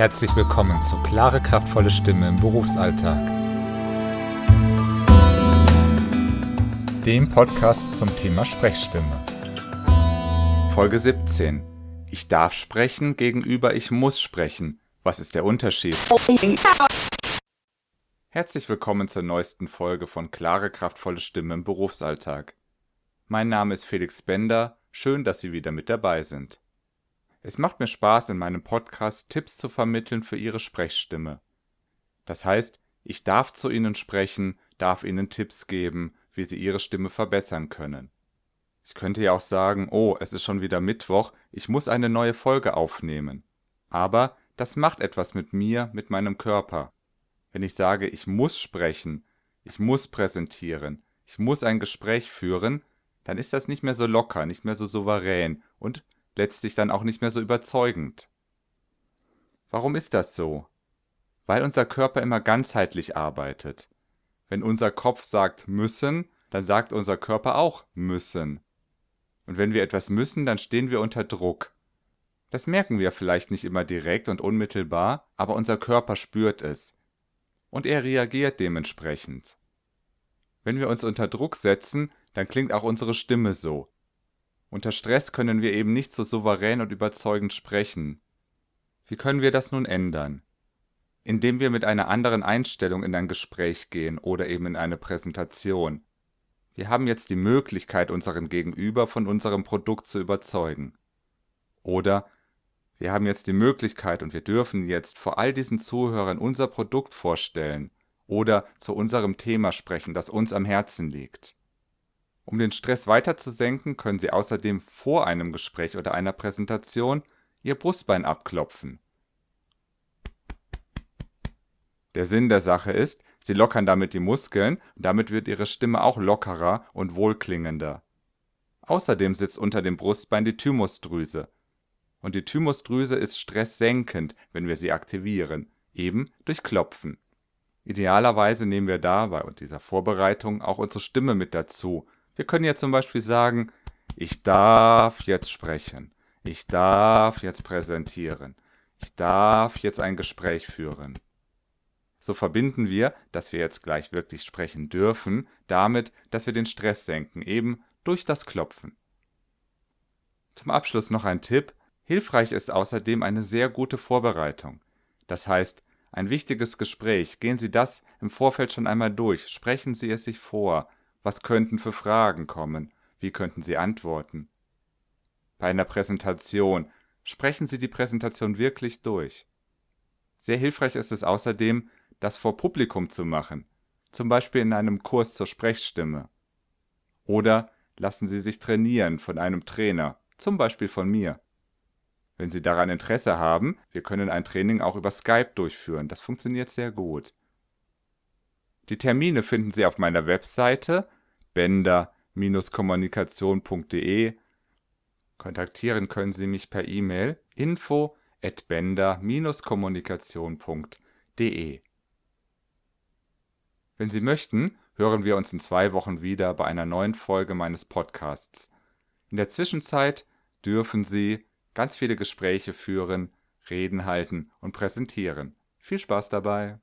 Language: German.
Herzlich willkommen zu Klare, kraftvolle Stimme im Berufsalltag. Dem Podcast zum Thema Sprechstimme. Folge 17. Ich darf sprechen gegenüber ich muss sprechen. Was ist der Unterschied? Herzlich willkommen zur neuesten Folge von Klare, kraftvolle Stimme im Berufsalltag. Mein Name ist Felix Bender. Schön, dass Sie wieder mit dabei sind. Es macht mir Spaß, in meinem Podcast Tipps zu vermitteln für Ihre Sprechstimme. Das heißt, ich darf zu Ihnen sprechen, darf Ihnen Tipps geben, wie Sie Ihre Stimme verbessern können. Ich könnte ja auch sagen, oh, es ist schon wieder Mittwoch, ich muss eine neue Folge aufnehmen. Aber das macht etwas mit mir, mit meinem Körper. Wenn ich sage, ich muss sprechen, ich muss präsentieren, ich muss ein Gespräch führen, dann ist das nicht mehr so locker, nicht mehr so souverän und letztlich dann auch nicht mehr so überzeugend. Warum ist das so? Weil unser Körper immer ganzheitlich arbeitet. Wenn unser Kopf sagt müssen, dann sagt unser Körper auch müssen. Und wenn wir etwas müssen, dann stehen wir unter Druck. Das merken wir vielleicht nicht immer direkt und unmittelbar, aber unser Körper spürt es. Und er reagiert dementsprechend. Wenn wir uns unter Druck setzen, dann klingt auch unsere Stimme so. Unter Stress können wir eben nicht so souverän und überzeugend sprechen. Wie können wir das nun ändern? Indem wir mit einer anderen Einstellung in ein Gespräch gehen oder eben in eine Präsentation. Wir haben jetzt die Möglichkeit, unseren Gegenüber von unserem Produkt zu überzeugen. Oder wir haben jetzt die Möglichkeit und wir dürfen jetzt vor all diesen Zuhörern unser Produkt vorstellen oder zu unserem Thema sprechen, das uns am Herzen liegt. Um den Stress weiter zu senken, können Sie außerdem vor einem Gespräch oder einer Präsentation Ihr Brustbein abklopfen. Der Sinn der Sache ist, Sie lockern damit die Muskeln und damit wird Ihre Stimme auch lockerer und wohlklingender. Außerdem sitzt unter dem Brustbein die Thymusdrüse. Und die Thymusdrüse ist stresssenkend, wenn wir sie aktivieren, eben durch Klopfen. Idealerweise nehmen wir da bei dieser Vorbereitung auch unsere Stimme mit dazu, wir können ja zum Beispiel sagen, ich darf jetzt sprechen. Ich darf jetzt präsentieren. Ich darf jetzt ein Gespräch führen. So verbinden wir, dass wir jetzt gleich wirklich sprechen dürfen, damit, dass wir den Stress senken, eben durch das Klopfen. Zum Abschluss noch ein Tipp. Hilfreich ist außerdem eine sehr gute Vorbereitung. Das heißt, ein wichtiges Gespräch, gehen Sie das im Vorfeld schon einmal durch, sprechen Sie es sich vor, was könnten für Fragen kommen? Wie könnten Sie antworten? Bei einer Präsentation sprechen Sie die Präsentation wirklich durch. Sehr hilfreich ist es außerdem, das vor Publikum zu machen, zum Beispiel in einem Kurs zur Sprechstimme. Oder lassen Sie sich trainieren von einem Trainer, zum Beispiel von mir. Wenn Sie daran Interesse haben, wir können ein Training auch über Skype durchführen, das funktioniert sehr gut. Die Termine finden Sie auf meiner Webseite bender-kommunikation.de. Kontaktieren können Sie mich per E-Mail info at bender-kommunikation.de. Wenn Sie möchten, hören wir uns in zwei Wochen wieder bei einer neuen Folge meines Podcasts. In der Zwischenzeit dürfen Sie ganz viele Gespräche führen, Reden halten und präsentieren. Viel Spaß dabei!